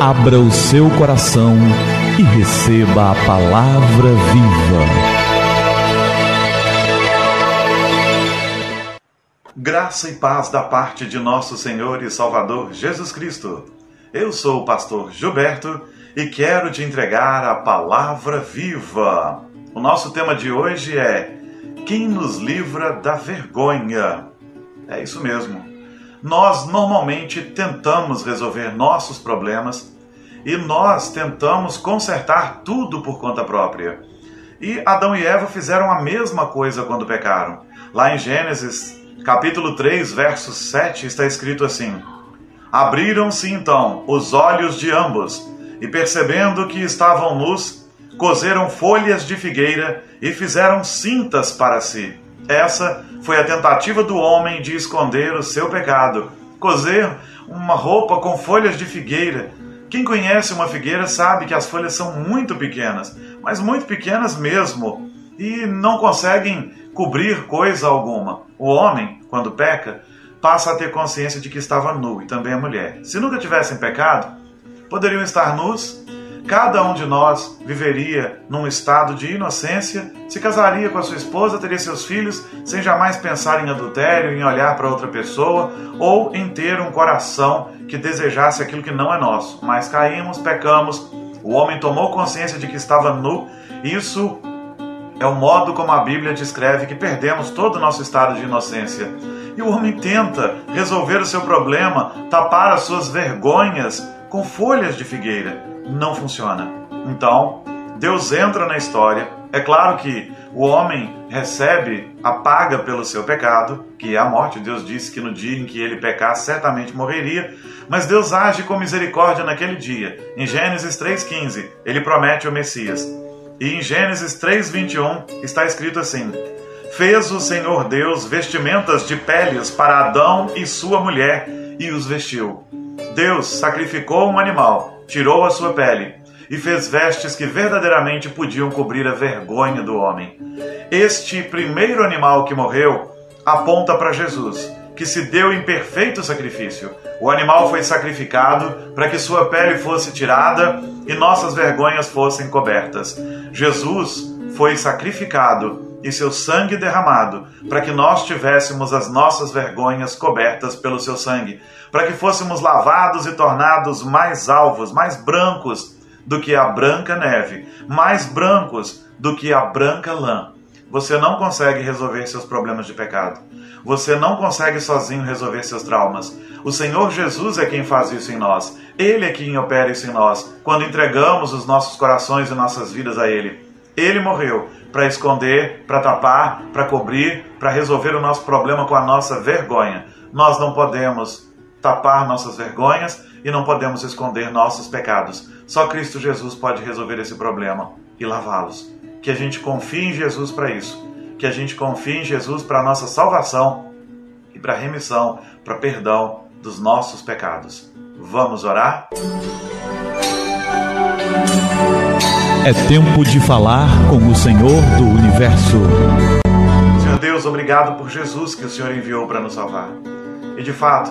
Abra o seu coração e receba a palavra viva. Graça e paz da parte de nosso Senhor e Salvador Jesus Cristo. Eu sou o pastor Gilberto e quero te entregar a palavra viva. O nosso tema de hoje é Quem nos livra da vergonha? É isso mesmo nós normalmente tentamos resolver nossos problemas e nós tentamos consertar tudo por conta própria. E Adão e Eva fizeram a mesma coisa quando pecaram. Lá em Gênesis, capítulo 3, verso 7, está escrito assim: Abriram-se então os olhos de ambos, e percebendo que estavam nus, coseram folhas de figueira e fizeram cintas para si. Essa foi a tentativa do homem de esconder o seu pecado. Cozer uma roupa com folhas de figueira. Quem conhece uma figueira sabe que as folhas são muito pequenas, mas muito pequenas mesmo, e não conseguem cobrir coisa alguma. O homem, quando peca, passa a ter consciência de que estava nu, e também a mulher. Se nunca tivessem pecado, poderiam estar nus Cada um de nós viveria num estado de inocência, se casaria com a sua esposa, teria seus filhos, sem jamais pensar em adultério, em olhar para outra pessoa ou em ter um coração que desejasse aquilo que não é nosso. Mas caímos, pecamos, o homem tomou consciência de que estava nu, isso é o modo como a Bíblia descreve que perdemos todo o nosso estado de inocência. E o homem tenta resolver o seu problema, tapar as suas vergonhas com folhas de figueira não funciona. Então, Deus entra na história. É claro que o homem recebe a paga pelo seu pecado, que é a morte. Deus disse que no dia em que ele pecar, certamente morreria. Mas Deus age com misericórdia naquele dia. Em Gênesis 3,15, ele promete o Messias. E em Gênesis 3,21 está escrito assim: Fez o Senhor Deus vestimentas de peles para Adão e sua mulher e os vestiu. Deus sacrificou um animal tirou a sua pele e fez vestes que verdadeiramente podiam cobrir a vergonha do homem. Este primeiro animal que morreu aponta para Jesus, que se deu em perfeito sacrifício. O animal foi sacrificado para que sua pele fosse tirada e nossas vergonhas fossem cobertas. Jesus foi sacrificado e seu sangue derramado, para que nós tivéssemos as nossas vergonhas cobertas pelo seu sangue, para que fôssemos lavados e tornados mais alvos, mais brancos do que a branca neve, mais brancos do que a branca lã. Você não consegue resolver seus problemas de pecado. Você não consegue sozinho resolver seus traumas. O Senhor Jesus é quem faz isso em nós. Ele é quem opera isso em nós, quando entregamos os nossos corações e nossas vidas a Ele. Ele morreu para esconder, para tapar, para cobrir, para resolver o nosso problema com a nossa vergonha. Nós não podemos tapar nossas vergonhas e não podemos esconder nossos pecados. Só Cristo Jesus pode resolver esse problema e lavá-los. Que a gente confie em Jesus para isso. Que a gente confie em Jesus para a nossa salvação e para a remissão, para perdão dos nossos pecados. Vamos orar? É tempo de falar com o Senhor do universo. Senhor Deus, obrigado por Jesus que o Senhor enviou para nos salvar. E de fato,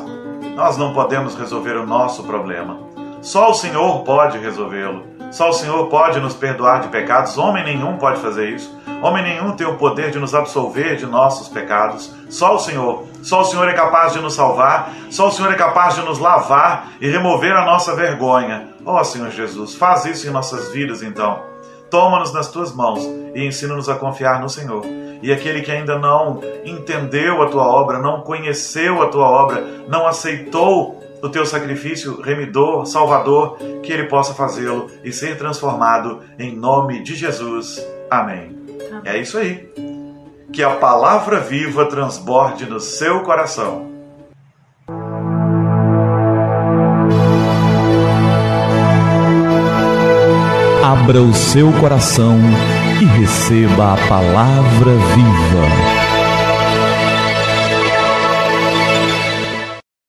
nós não podemos resolver o nosso problema. Só o Senhor pode resolvê-lo. Só o Senhor pode nos perdoar de pecados. Homem nenhum pode fazer isso. Homem nenhum tem o poder de nos absolver de nossos pecados. Só o Senhor. Só o Senhor é capaz de nos salvar. Só o Senhor é capaz de nos lavar e remover a nossa vergonha. Ó oh, Senhor Jesus, faz isso em nossas vidas então. Toma-nos nas tuas mãos e ensina-nos a confiar no Senhor. E aquele que ainda não entendeu a tua obra, não conheceu a tua obra, não aceitou o teu sacrifício remidor, salvador, que ele possa fazê-lo e ser transformado em nome de Jesus. Amém. Amém. É isso aí. Que a palavra viva transborde no seu coração Abra o seu coração e receba a palavra viva.